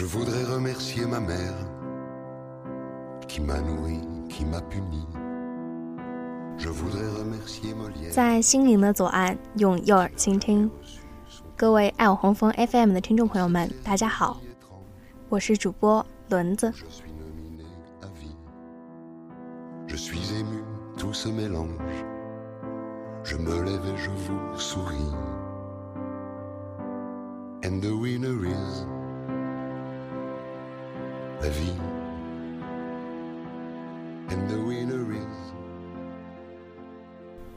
Je voudrais remercier ma mère qui m'a nourri, qui m'a puni. Je voudrais remercier Molière. 在心灵的左岸，用右耳倾听。各位爱我红枫 FM 的听众朋友们，大家好，我是主播轮子。The winner is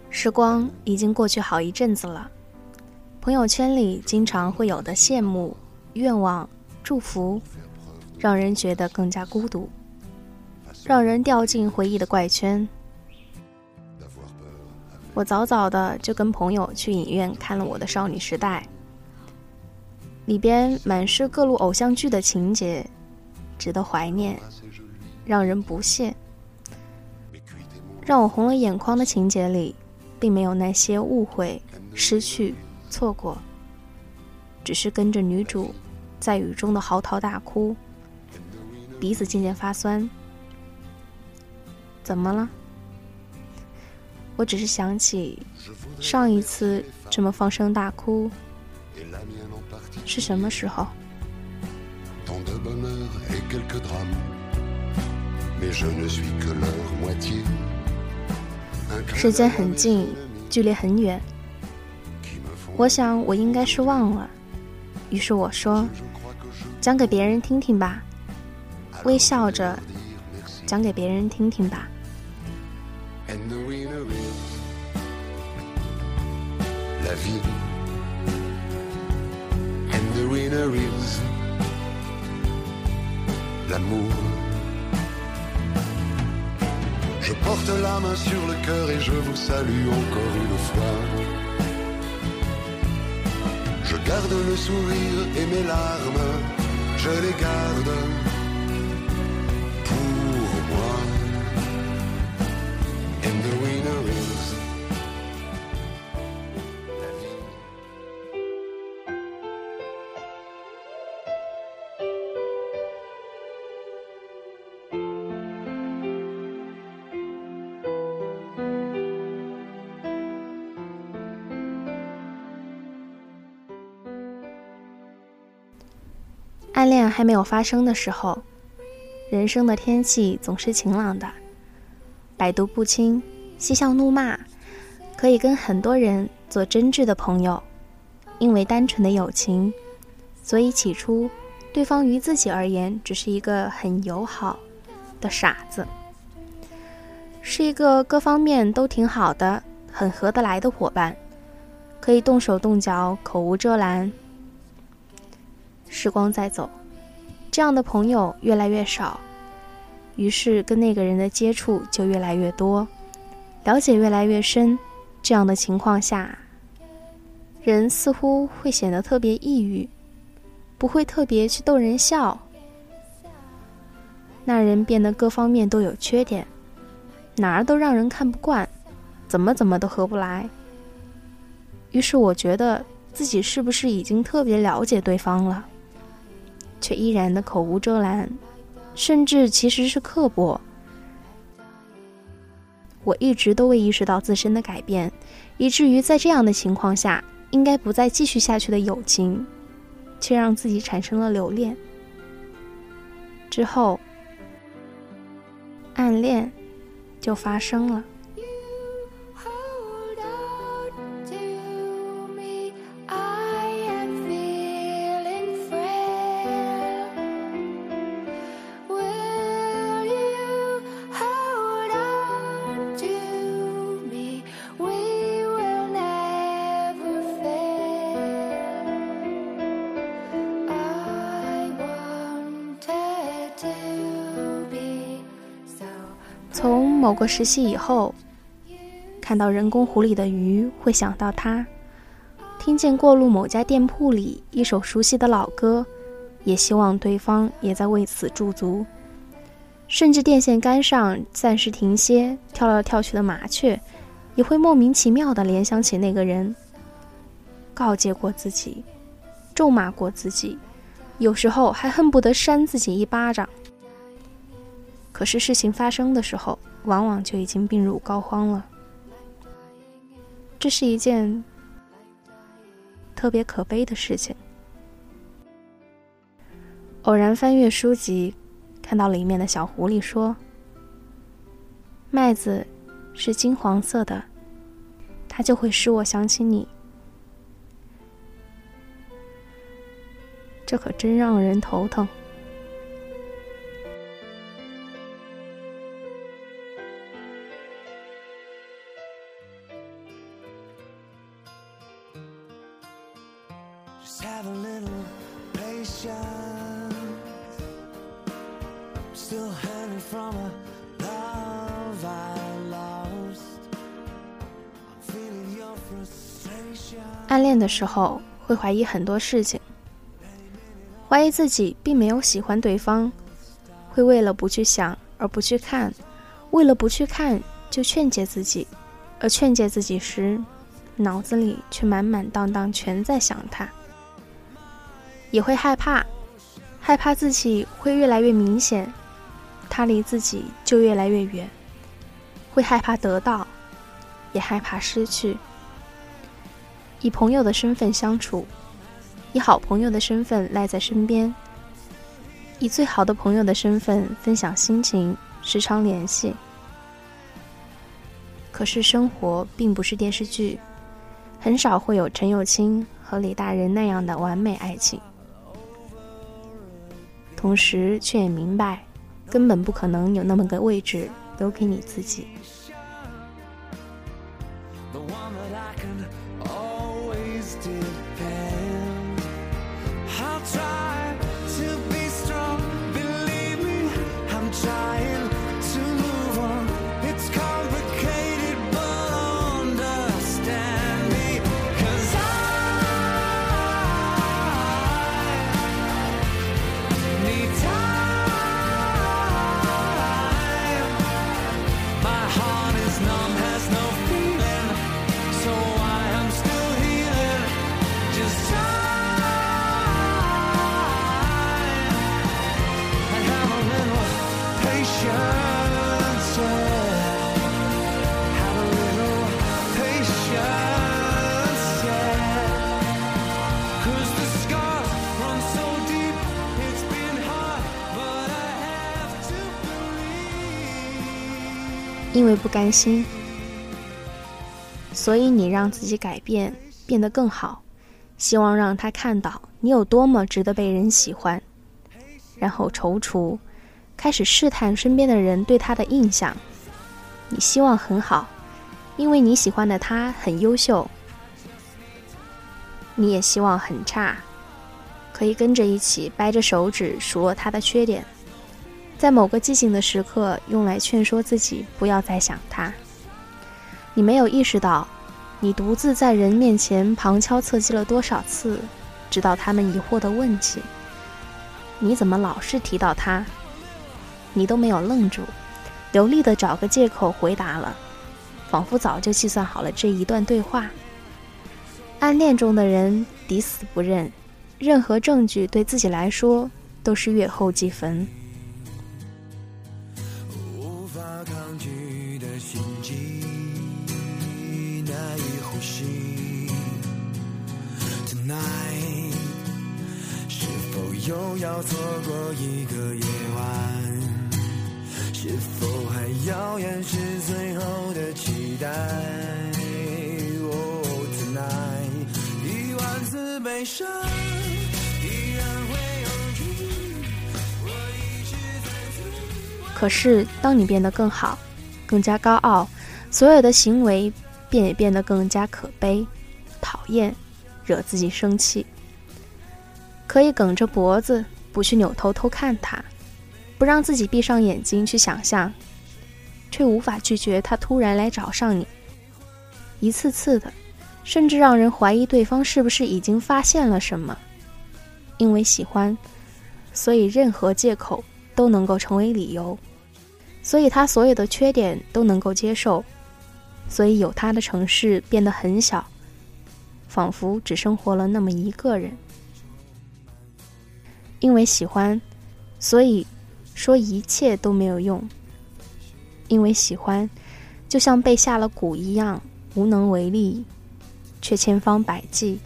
时光已经过去好一阵子了，朋友圈里经常会有的羡慕、愿望、祝福，让人觉得更加孤独，让人掉进回忆的怪圈。我早早的就跟朋友去影院看了我的少女时代，里边满是各路偶像剧的情节，值得怀念，让人不屑。让我红了眼眶的情节里，并没有那些误会、失去、错过，只是跟着女主在雨中的嚎啕大哭，鼻子渐渐发酸。怎么了？我只是想起上一次这么放声大哭是什么时候？Quelques drames. Mais je ne suis que leur moitié. 时间很近，距离很远我想我应该是忘了。于是我说讲给别人听听吧微笑着.讲给别人听听吧。And the winner is Je porte la main sur le cœur et je vous salue encore une fois. Je garde le sourire et mes larmes, je les garde 暗恋还没有发生的时候，人生的天气总是晴朗的，百毒不侵，嬉笑怒骂，可以跟很多人做真挚的朋友。因为单纯的友情，所以起初对方于自己而言只是一个很友好的傻子，是一个各方面都挺好的、很合得来的伙伴，可以动手动脚、口无遮拦。时光在走，这样的朋友越来越少，于是跟那个人的接触就越来越多，了解越来越深。这样的情况下，人似乎会显得特别抑郁，不会特别去逗人笑。那人变得各方面都有缺点，哪儿都让人看不惯，怎么怎么都合不来。于是我觉得自己是不是已经特别了解对方了？却依然的口无遮拦，甚至其实是刻薄。我一直都未意识到自身的改变，以至于在这样的情况下，应该不再继续下去的友情，却让自己产生了留恋。之后，暗恋就发生了。某个时期以后，看到人工湖里的鱼会想到他，听见过路某家店铺里一首熟悉的老歌，也希望对方也在为此驻足。甚至电线杆上暂时停歇、跳来跳去的麻雀，也会莫名其妙地联想起那个人。告诫过自己，咒骂过自己，有时候还恨不得扇自己一巴掌。可是事情发生的时候，往往就已经病入膏肓了。这是一件特别可悲的事情。偶然翻阅书籍，看到里面的小狐狸说：“麦子是金黄色的，它就会使我想起你。”这可真让人头疼。Just have a little patience. Still hanging from a love I lost. I'm feeling your frustration. 暗恋的时候会怀疑很多事情，怀疑自己并没有喜欢对方，会为了不去想而不去看，为了不去看就劝诫自己，而劝诫自己时，脑子里却满满当当全在想他。也会害怕，害怕自己会越来越明显，他离自己就越来越远，会害怕得到，也害怕失去。以朋友的身份相处，以好朋友的身份赖在身边，以最好的朋友的身份分享心情，时常联系。可是生活并不是电视剧，很少会有陈友清和李大人那样的完美爱情。同时，却也明白，根本不可能有那么个位置留给你自己。为不甘心，所以你让自己改变，变得更好，希望让他看到你有多么值得被人喜欢，然后踌躇，开始试探身边的人对他的印象。你希望很好，因为你喜欢的他很优秀，你也希望很差，可以跟着一起掰着手指数落他的缺点。在某个寂静的时刻，用来劝说自己不要再想他。你没有意识到，你独自在人面前旁敲侧击了多少次，直到他们疑惑地问起：“你怎么老是提到他？”你都没有愣住，流利地找个借口回答了，仿佛早就计算好了这一段对话。暗恋中的人抵死不认，任何证据对自己来说都是月后祭坟。法抗拒的心悸，难以呼吸。Tonight，是否又要错过一个夜晚？是否还遥远是最后的期待？Oh tonight，一万次悲伤可是，当你变得更好，更加高傲，所有的行为便也变得更加可悲、讨厌，惹自己生气。可以梗着脖子，不去扭头偷看他，不让自己闭上眼睛去想象，却无法拒绝他突然来找上你，一次次的，甚至让人怀疑对方是不是已经发现了什么。因为喜欢，所以任何借口都能够成为理由。所以他所有的缺点都能够接受，所以有他的城市变得很小，仿佛只生活了那么一个人。因为喜欢，所以说一切都没有用。因为喜欢，就像被下了蛊一样，无能为力，却千方百计。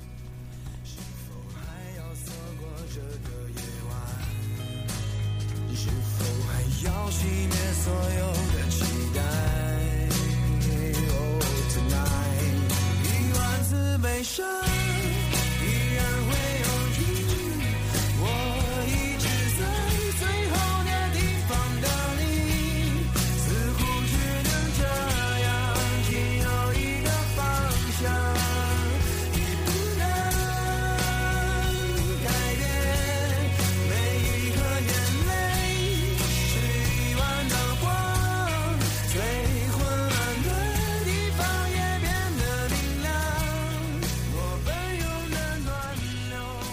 次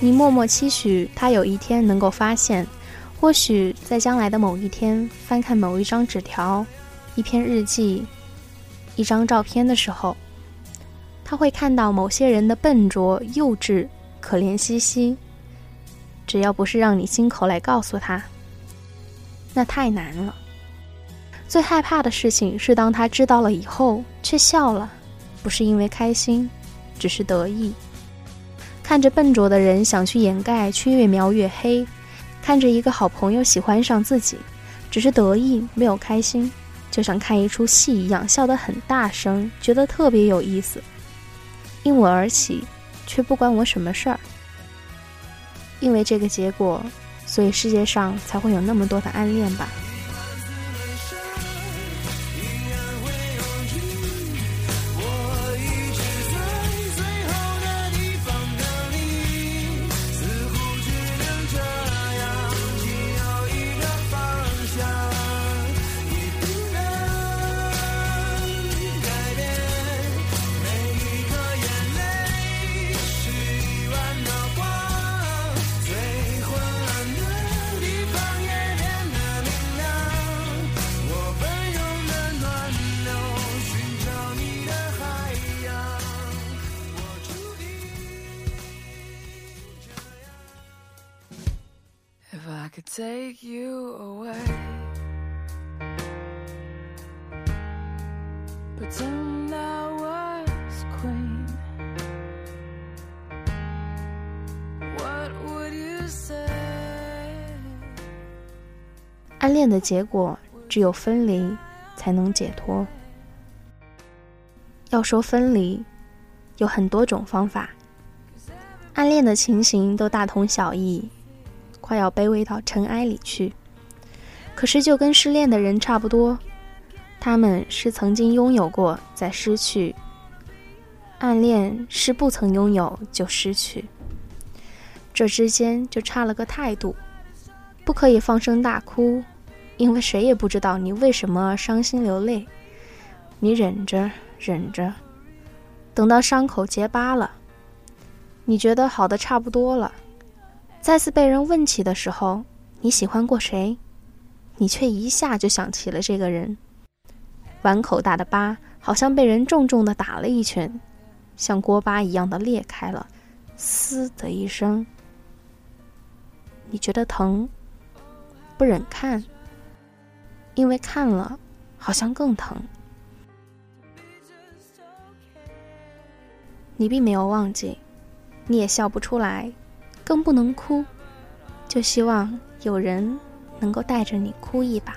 你默默期许他有一天能够发现，或许在将来的某一天，翻看某一张纸条、一篇日记、一张照片的时候，他会看到某些人的笨拙、幼稚、可怜兮兮。只要不是让你亲口来告诉他，那太难了。最害怕的事情是，当他知道了以后，却笑了，不是因为开心，只是得意。看着笨拙的人想去掩盖，却越描越黑；看着一个好朋友喜欢上自己，只是得意没有开心，就像看一出戏一样，笑得很大声，觉得特别有意思。因我而起，却不关我什么事儿。因为这个结果，所以世界上才会有那么多的暗恋吧。暗恋的结果只有分离才能解脱。要说分离，有很多种方法。暗恋的情形都大同小异，快要卑微到尘埃里去。可是就跟失恋的人差不多，他们是曾经拥有过再失去，暗恋是不曾拥有就失去，这之间就差了个态度，不可以放声大哭，因为谁也不知道你为什么伤心流泪。你忍着，忍着，等到伤口结疤了，你觉得好的差不多了，再次被人问起的时候，你喜欢过谁？你却一下就想起了这个人。碗口大的疤，好像被人重重的打了一拳，像锅巴一样的裂开了，嘶的一声。你觉得疼，不忍看，因为看了好像更疼。你并没有忘记，你也笑不出来，更不能哭，就希望有人能够带着你哭一把。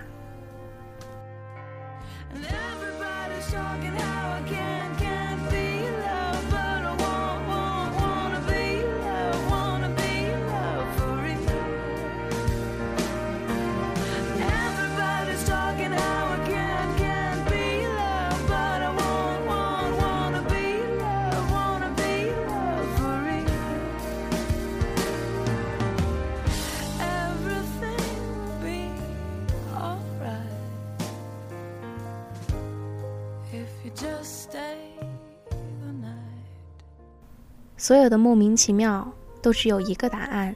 所有的莫名其妙都只有一个答案，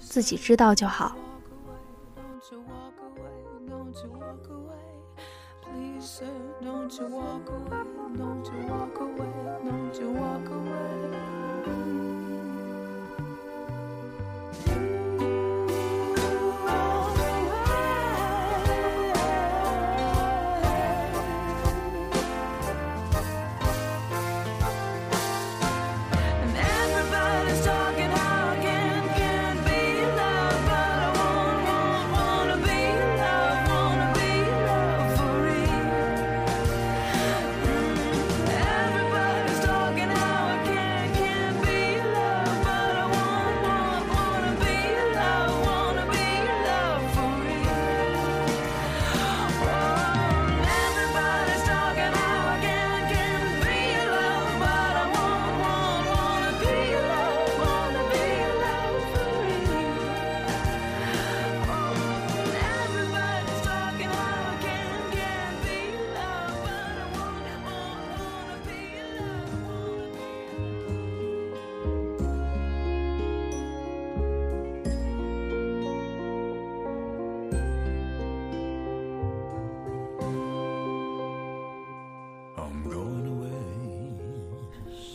自己知道就好。Don't you walk away, don't you walk away. don't you walk away.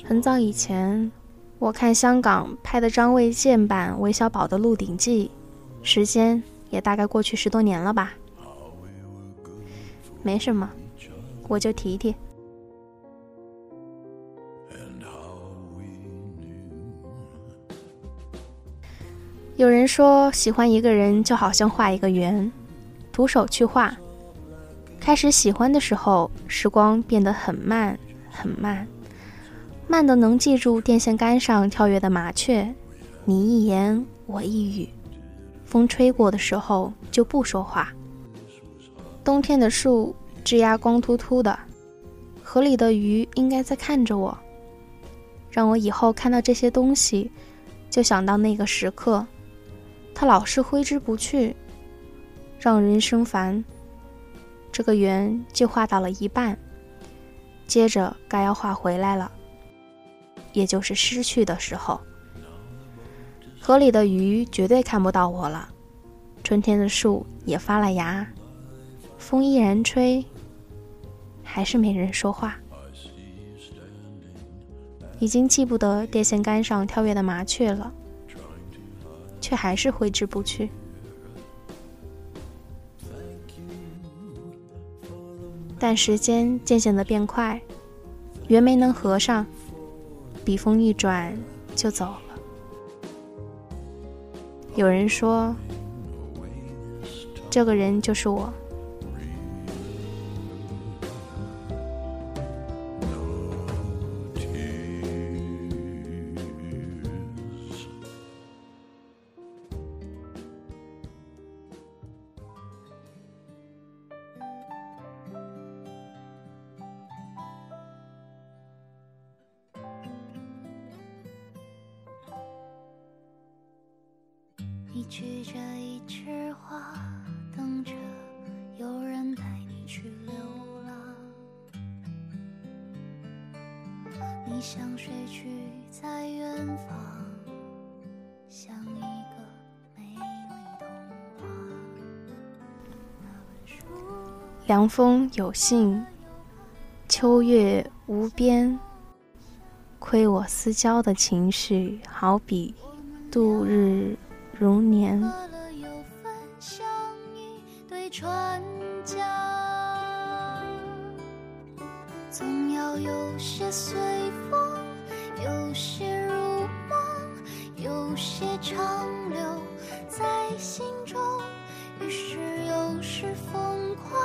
很早以前，我看香港拍的张卫健版韦小宝的《鹿鼎记》，时间也大概过去十多年了吧。没什么，我就提提。有人说，喜欢一个人就好像画一个圆，徒手去画。开始喜欢的时候，时光变得很慢，很慢，慢的能记住电线杆上跳跃的麻雀，你一言我一语。风吹过的时候就不说话。冬天的树枝桠光秃秃的，河里的鱼应该在看着我。让我以后看到这些东西，就想到那个时刻。它老是挥之不去，让人生烦。这个圆就画到了一半，接着该要画回来了，也就是失去的时候。河里的鱼绝对看不到我了，春天的树也发了芽，风依然吹，还是没人说话。已经记不得电线杆上跳跃的麻雀了。却还是挥之不去。但时间渐渐的变快，圆没能合上，笔锋一转就走了。有人说，这个人就是我。举着一枝花，等着有人带你去流浪。你想睡去在远方，像一个美丽童话。凉风有信，秋月无边。亏我思交的情绪，好比度日如年。喝了有份像一对船桨，总要有些随风，有些如梦，有些长留在心中。于是有时疯狂，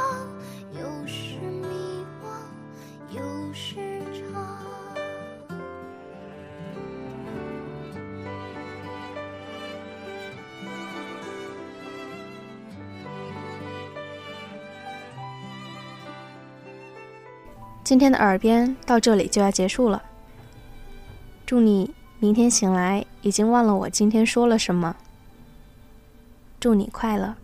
今天的耳边到这里就要结束了。祝你明天醒来已经忘了我今天说了什么。祝你快乐。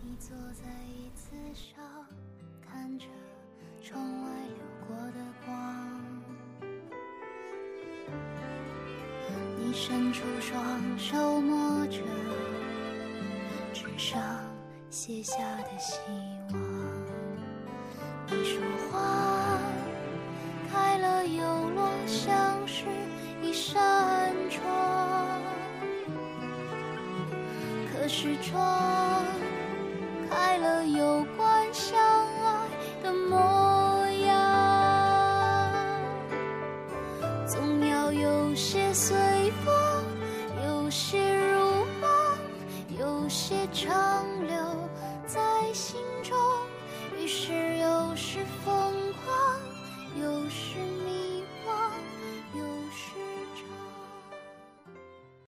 可是窗，